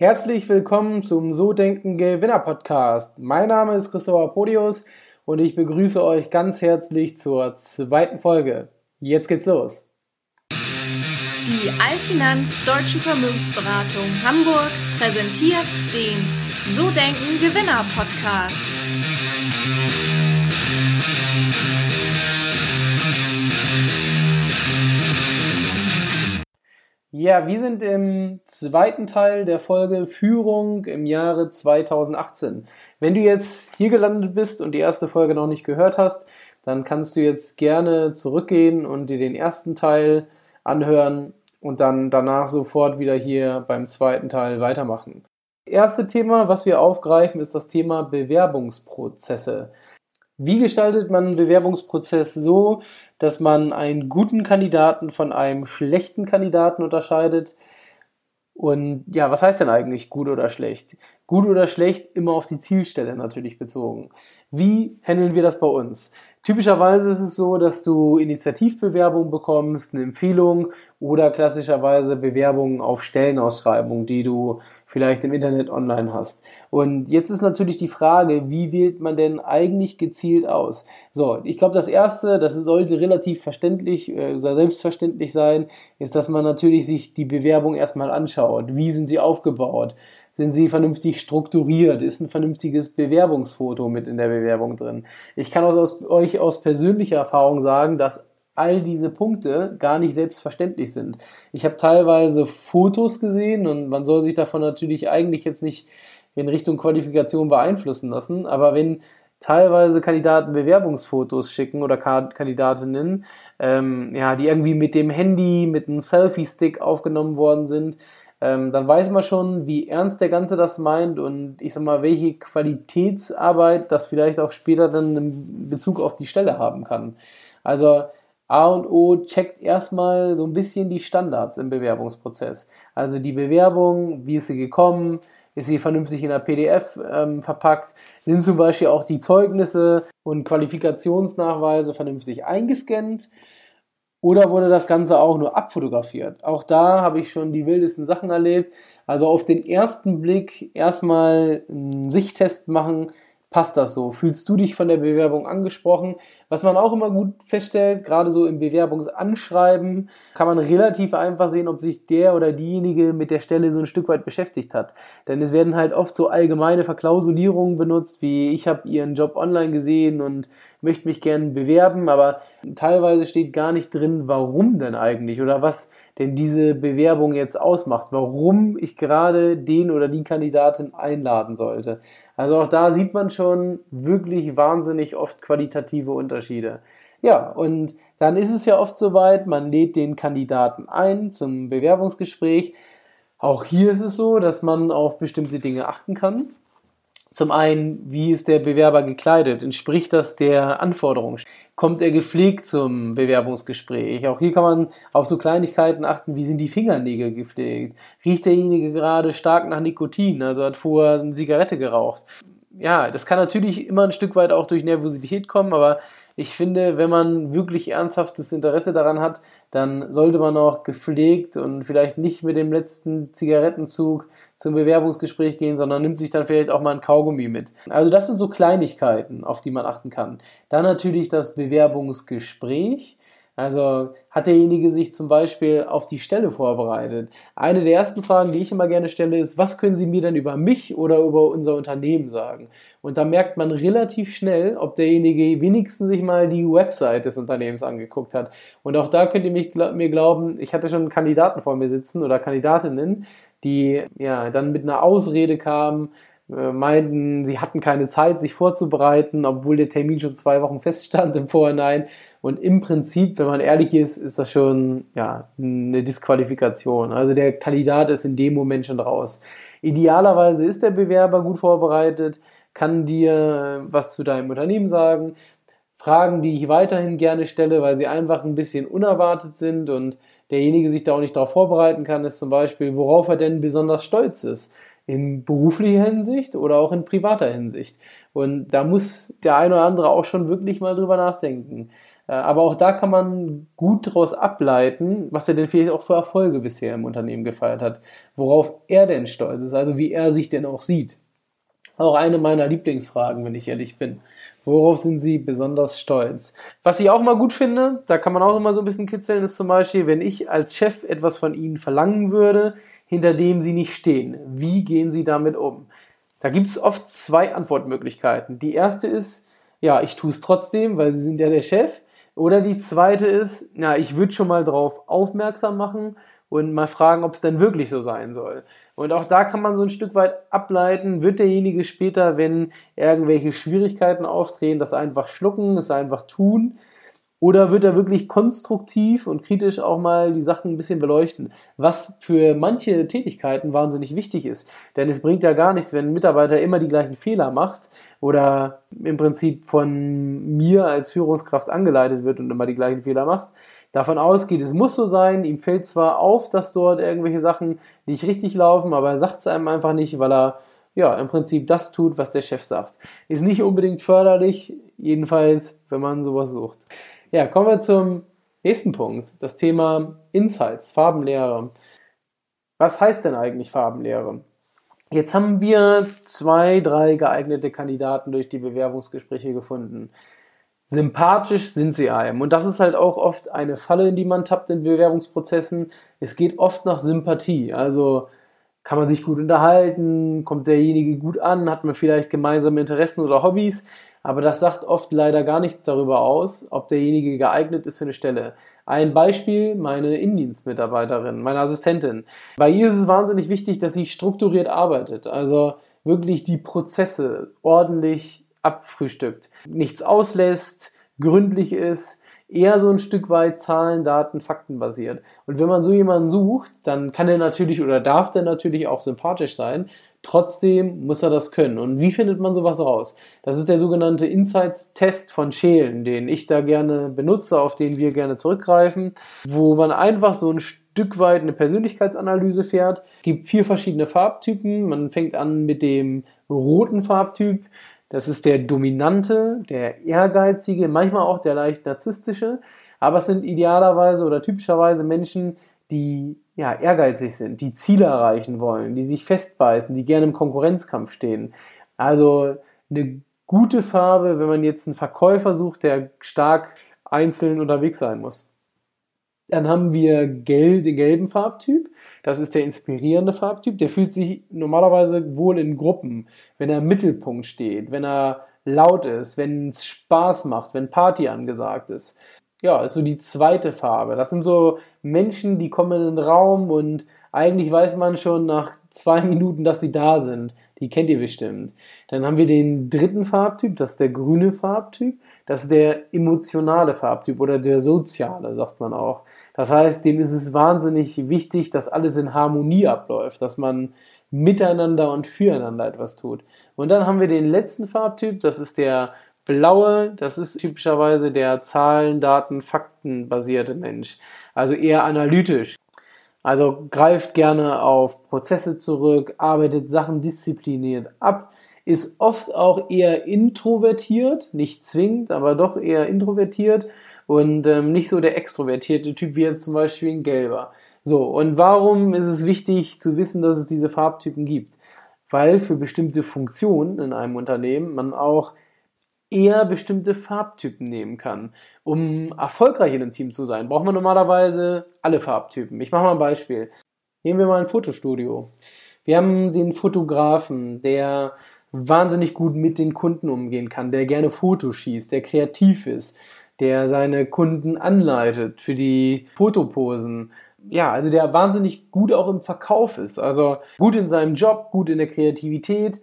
Herzlich willkommen zum So Denken Gewinner Podcast. Mein Name ist Christopher Podius und ich begrüße euch ganz herzlich zur zweiten Folge. Jetzt geht's los. Die Allfinanz Deutsche Vermögensberatung Hamburg präsentiert den So Denken Gewinner Podcast. Ja, wir sind im zweiten Teil der Folge Führung im Jahre 2018. Wenn du jetzt hier gelandet bist und die erste Folge noch nicht gehört hast, dann kannst du jetzt gerne zurückgehen und dir den ersten Teil anhören und dann danach sofort wieder hier beim zweiten Teil weitermachen. Das erste Thema, was wir aufgreifen, ist das Thema Bewerbungsprozesse. Wie gestaltet man einen Bewerbungsprozess so, dass man einen guten Kandidaten von einem schlechten Kandidaten unterscheidet. Und ja, was heißt denn eigentlich gut oder schlecht? Gut oder schlecht immer auf die Zielstelle natürlich bezogen. Wie handeln wir das bei uns? Typischerweise ist es so, dass du Initiativbewerbungen bekommst, eine Empfehlung oder klassischerweise Bewerbungen auf Stellenausschreibungen, die du vielleicht im Internet online hast. Und jetzt ist natürlich die Frage, wie wählt man denn eigentlich gezielt aus? So, ich glaube, das erste, das sollte relativ verständlich äh, selbstverständlich sein, ist, dass man natürlich sich die Bewerbung erstmal anschaut. Wie sind sie aufgebaut? Sind sie vernünftig strukturiert? Ist ein vernünftiges Bewerbungsfoto mit in der Bewerbung drin? Ich kann aus, euch aus persönlicher Erfahrung sagen, dass all diese Punkte gar nicht selbstverständlich sind. Ich habe teilweise Fotos gesehen und man soll sich davon natürlich eigentlich jetzt nicht in Richtung Qualifikation beeinflussen lassen, aber wenn teilweise Kandidaten Bewerbungsfotos schicken oder Kandidatinnen, ähm, ja, die irgendwie mit dem Handy, mit einem Selfie-Stick aufgenommen worden sind, ähm, dann weiß man schon, wie ernst der Ganze das meint und ich sag mal, welche Qualitätsarbeit das vielleicht auch später dann in Bezug auf die Stelle haben kann. Also A und O checkt erstmal so ein bisschen die Standards im Bewerbungsprozess. Also die Bewerbung, wie ist sie gekommen, ist sie vernünftig in der PDF ähm, verpackt, sind zum Beispiel auch die Zeugnisse und Qualifikationsnachweise vernünftig eingescannt oder wurde das Ganze auch nur abfotografiert? Auch da habe ich schon die wildesten Sachen erlebt. Also auf den ersten Blick erstmal einen Sichttest machen, passt das so? Fühlst du dich von der Bewerbung angesprochen? Was man auch immer gut feststellt, gerade so im Bewerbungsanschreiben, kann man relativ einfach sehen, ob sich der oder diejenige mit der Stelle so ein Stück weit beschäftigt hat. Denn es werden halt oft so allgemeine Verklausulierungen benutzt, wie ich habe ihren Job online gesehen und möchte mich gerne bewerben, aber teilweise steht gar nicht drin, warum denn eigentlich oder was denn diese Bewerbung jetzt ausmacht, warum ich gerade den oder die Kandidatin einladen sollte. Also auch da sieht man schon wirklich wahnsinnig oft qualitative Unterschiede. Ja, und dann ist es ja oft soweit, man lädt den Kandidaten ein zum Bewerbungsgespräch. Auch hier ist es so, dass man auf bestimmte Dinge achten kann. Zum einen, wie ist der Bewerber gekleidet? Entspricht das der Anforderung? Kommt er gepflegt zum Bewerbungsgespräch? Auch hier kann man auf so Kleinigkeiten achten, wie sind die Fingernägel gepflegt? Riecht derjenige gerade stark nach Nikotin, also hat vorher eine Zigarette geraucht? Ja, das kann natürlich immer ein Stück weit auch durch Nervosität kommen, aber ich finde, wenn man wirklich ernsthaftes Interesse daran hat, dann sollte man auch gepflegt und vielleicht nicht mit dem letzten Zigarettenzug zum Bewerbungsgespräch gehen, sondern nimmt sich dann vielleicht auch mal ein Kaugummi mit. Also das sind so Kleinigkeiten, auf die man achten kann. Dann natürlich das Bewerbungsgespräch. Also hat derjenige sich zum Beispiel auf die Stelle vorbereitet? Eine der ersten Fragen, die ich immer gerne stelle, ist, was können Sie mir denn über mich oder über unser Unternehmen sagen? Und da merkt man relativ schnell, ob derjenige wenigstens sich mal die Website des Unternehmens angeguckt hat. Und auch da könnt ihr mich, mir glauben, ich hatte schon Kandidaten vor mir sitzen oder Kandidatinnen, die ja dann mit einer Ausrede kamen, meinten, sie hatten keine Zeit, sich vorzubereiten, obwohl der Termin schon zwei Wochen feststand im Vorhinein. Und im Prinzip, wenn man ehrlich ist, ist das schon ja, eine Disqualifikation. Also der Kandidat ist in dem Moment schon raus. Idealerweise ist der Bewerber gut vorbereitet, kann dir was zu deinem Unternehmen sagen. Fragen, die ich weiterhin gerne stelle, weil sie einfach ein bisschen unerwartet sind und derjenige sich da auch nicht darauf vorbereiten kann, ist zum Beispiel, worauf er denn besonders stolz ist. In beruflicher Hinsicht oder auch in privater Hinsicht. Und da muss der eine oder andere auch schon wirklich mal drüber nachdenken. Äh, aber auch da kann man gut daraus ableiten, was er denn vielleicht auch für Erfolge bisher im Unternehmen gefeiert hat, worauf er denn stolz ist, also wie er sich denn auch sieht. Auch eine meiner Lieblingsfragen, wenn ich ehrlich bin. Worauf sind Sie besonders stolz? Was ich auch mal gut finde, da kann man auch immer so ein bisschen kitzeln, ist zum Beispiel, wenn ich als Chef etwas von Ihnen verlangen würde, hinter dem Sie nicht stehen. Wie gehen Sie damit um? Da gibt es oft zwei Antwortmöglichkeiten. Die erste ist, ja, ich tue es trotzdem, weil Sie sind ja der Chef. Oder die zweite ist, ja, ich würde schon mal drauf aufmerksam machen und mal fragen, ob es denn wirklich so sein soll. Und auch da kann man so ein Stück weit ableiten, wird derjenige später, wenn irgendwelche Schwierigkeiten auftreten, das einfach schlucken, es einfach tun oder wird er wirklich konstruktiv und kritisch auch mal die Sachen ein bisschen beleuchten? Was für manche Tätigkeiten wahnsinnig wichtig ist. Denn es bringt ja gar nichts, wenn ein Mitarbeiter immer die gleichen Fehler macht oder im Prinzip von mir als Führungskraft angeleitet wird und immer die gleichen Fehler macht. Davon ausgeht, es muss so sein. Ihm fällt zwar auf, dass dort irgendwelche Sachen nicht richtig laufen, aber er sagt es einem einfach nicht, weil er ja, im Prinzip das tut, was der Chef sagt. Ist nicht unbedingt förderlich, jedenfalls, wenn man sowas sucht. Ja, kommen wir zum nächsten Punkt. Das Thema Insights, Farbenlehre. Was heißt denn eigentlich Farbenlehre? Jetzt haben wir zwei, drei geeignete Kandidaten durch die Bewerbungsgespräche gefunden. Sympathisch sind sie einem. Und das ist halt auch oft eine Falle, in die man tappt in Bewerbungsprozessen. Es geht oft nach Sympathie. Also kann man sich gut unterhalten, kommt derjenige gut an, hat man vielleicht gemeinsame Interessen oder Hobbys. Aber das sagt oft leider gar nichts darüber aus, ob derjenige geeignet ist für eine Stelle. Ein Beispiel, meine Indienstmitarbeiterin, meine Assistentin. Bei ihr ist es wahnsinnig wichtig, dass sie strukturiert arbeitet. Also wirklich die Prozesse ordentlich abfrühstückt. Nichts auslässt, gründlich ist, eher so ein Stück weit Zahlen, Daten, Fakten basiert. Und wenn man so jemanden sucht, dann kann er natürlich oder darf der natürlich auch sympathisch sein. Trotzdem muss er das können. Und wie findet man sowas raus? Das ist der sogenannte Insights-Test von Schälen, den ich da gerne benutze, auf den wir gerne zurückgreifen, wo man einfach so ein Stück weit eine Persönlichkeitsanalyse fährt. Es gibt vier verschiedene Farbtypen. Man fängt an mit dem roten Farbtyp. Das ist der dominante, der ehrgeizige, manchmal auch der leicht narzisstische. Aber es sind idealerweise oder typischerweise Menschen, die ja, ehrgeizig sind, die Ziele erreichen wollen, die sich festbeißen, die gerne im Konkurrenzkampf stehen. Also eine gute Farbe, wenn man jetzt einen Verkäufer sucht, der stark einzeln unterwegs sein muss. Dann haben wir gelb, den gelben Farbtyp. Das ist der inspirierende Farbtyp. Der fühlt sich normalerweise wohl in Gruppen, wenn er im Mittelpunkt steht, wenn er laut ist, wenn es Spaß macht, wenn Party angesagt ist ja, ist so die zweite Farbe. Das sind so Menschen, die kommen in den Raum und eigentlich weiß man schon nach zwei Minuten, dass sie da sind. Die kennt ihr bestimmt. Dann haben wir den dritten Farbtyp, das ist der grüne Farbtyp. Das ist der emotionale Farbtyp oder der soziale, sagt man auch. Das heißt, dem ist es wahnsinnig wichtig, dass alles in Harmonie abläuft, dass man miteinander und füreinander etwas tut. Und dann haben wir den letzten Farbtyp, das ist der blaue, das ist typischerweise der Zahlen, Daten, Fakten basierte Mensch. Also eher analytisch. Also greift gerne auf Prozesse zurück, arbeitet Sachen diszipliniert ab, ist oft auch eher introvertiert, nicht zwingend, aber doch eher introvertiert und ähm, nicht so der extrovertierte Typ wie jetzt zum Beispiel ein Gelber. So, und warum ist es wichtig zu wissen, dass es diese Farbtypen gibt? Weil für bestimmte Funktionen in einem Unternehmen man auch eher bestimmte Farbtypen nehmen kann. Um erfolgreich in einem Team zu sein, braucht man normalerweise alle Farbtypen. Ich mache mal ein Beispiel. Nehmen wir mal ein Fotostudio. Wir haben den Fotografen, der wahnsinnig gut mit den Kunden umgehen kann, der gerne Fotos schießt, der kreativ ist, der seine Kunden anleitet für die Fotoposen. Ja, also der wahnsinnig gut auch im Verkauf ist. Also gut in seinem Job, gut in der Kreativität,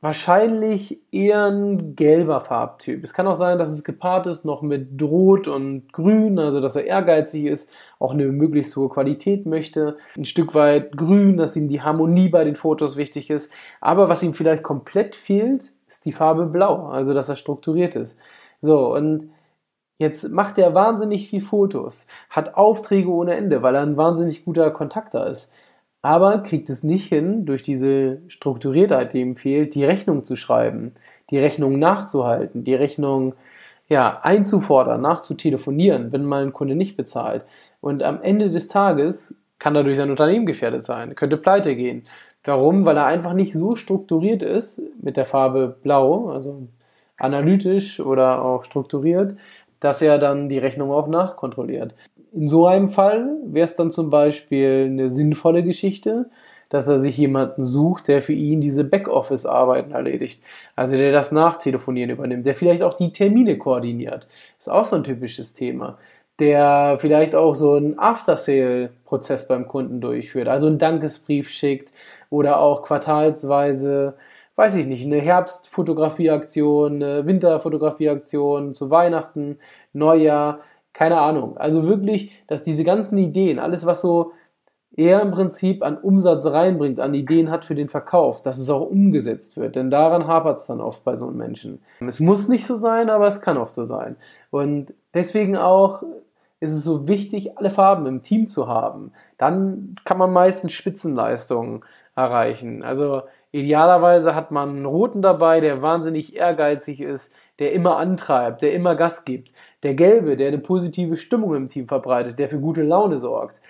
wahrscheinlich eher ein gelber Farbtyp. Es kann auch sein, dass es gepaart ist noch mit Rot und Grün, also dass er ehrgeizig ist, auch eine möglichst hohe Qualität möchte. Ein Stück weit Grün, dass ihm die Harmonie bei den Fotos wichtig ist. Aber was ihm vielleicht komplett fehlt, ist die Farbe Blau, also dass er strukturiert ist. So, und Jetzt macht er wahnsinnig viel Fotos, hat Aufträge ohne Ende, weil er ein wahnsinnig guter Kontakter ist aber kriegt es nicht hin, durch diese Strukturiertheit, die ihm fehlt, die Rechnung zu schreiben, die Rechnung nachzuhalten, die Rechnung ja, einzufordern, nachzutelefonieren, wenn mal ein Kunde nicht bezahlt. Und am Ende des Tages kann dadurch sein Unternehmen gefährdet sein, könnte pleite gehen. Warum? Weil er einfach nicht so strukturiert ist mit der Farbe Blau, also analytisch oder auch strukturiert, dass er dann die Rechnung auch nachkontrolliert. In so einem Fall wäre es dann zum Beispiel eine sinnvolle Geschichte, dass er sich jemanden sucht, der für ihn diese Backoffice-Arbeiten erledigt. Also der das Nachtelefonieren übernimmt, der vielleicht auch die Termine koordiniert. Ist auch so ein typisches Thema. Der vielleicht auch so einen After-Sale-Prozess beim Kunden durchführt, also einen Dankesbrief schickt oder auch quartalsweise weiß ich nicht, eine Herbstfotografieaktion, eine Winterfotografieaktion zu Weihnachten, Neujahr, keine Ahnung. Also wirklich, dass diese ganzen Ideen, alles was so er im Prinzip an Umsatz reinbringt, an Ideen hat für den Verkauf, dass es auch umgesetzt wird. Denn daran hapert es dann oft bei so einem Menschen. Es muss nicht so sein, aber es kann oft so sein. Und deswegen auch ist es so wichtig, alle Farben im Team zu haben. Dann kann man meistens Spitzenleistungen erreichen. Also idealerweise hat man einen roten dabei, der wahnsinnig ehrgeizig ist, der immer antreibt, der immer Gas gibt. Der gelbe, der eine positive Stimmung im Team verbreitet, der für gute Laune sorgt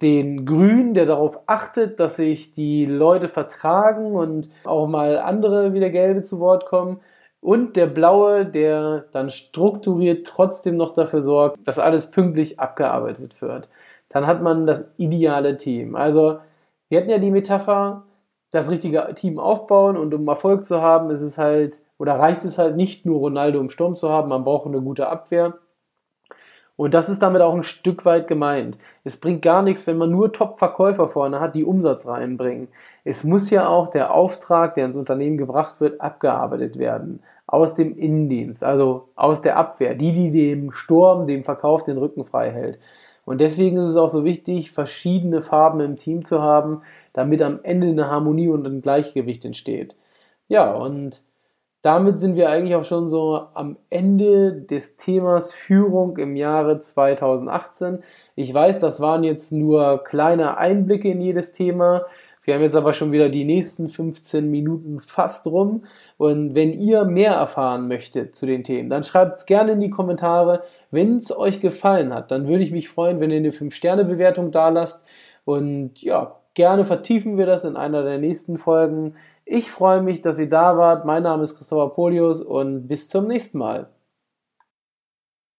den Grün, der darauf achtet, dass sich die Leute vertragen und auch mal andere wie der Gelbe zu Wort kommen. Und der Blaue, der dann strukturiert trotzdem noch dafür sorgt, dass alles pünktlich abgearbeitet wird. Dann hat man das ideale Team. Also, wir hatten ja die Metapher, das richtige Team aufbauen und um Erfolg zu haben, ist es halt, oder reicht es halt nicht nur Ronaldo im Sturm zu haben, man braucht eine gute Abwehr. Und das ist damit auch ein Stück weit gemeint. Es bringt gar nichts, wenn man nur Top-Verkäufer vorne hat, die Umsatz reinbringen. Es muss ja auch der Auftrag, der ins Unternehmen gebracht wird, abgearbeitet werden. Aus dem Innendienst, also aus der Abwehr. Die, die dem Sturm, dem Verkauf den Rücken frei hält. Und deswegen ist es auch so wichtig, verschiedene Farben im Team zu haben, damit am Ende eine Harmonie und ein Gleichgewicht entsteht. Ja, und damit sind wir eigentlich auch schon so am Ende des Themas Führung im Jahre 2018. Ich weiß, das waren jetzt nur kleine Einblicke in jedes Thema. Wir haben jetzt aber schon wieder die nächsten 15 Minuten fast rum. Und wenn ihr mehr erfahren möchtet zu den Themen, dann schreibt es gerne in die Kommentare. Wenn es euch gefallen hat, dann würde ich mich freuen, wenn ihr eine 5-Sterne-Bewertung da lasst. Und ja, gerne vertiefen wir das in einer der nächsten Folgen. Ich freue mich, dass ihr da wart. Mein Name ist Christopher Polius und bis zum nächsten Mal.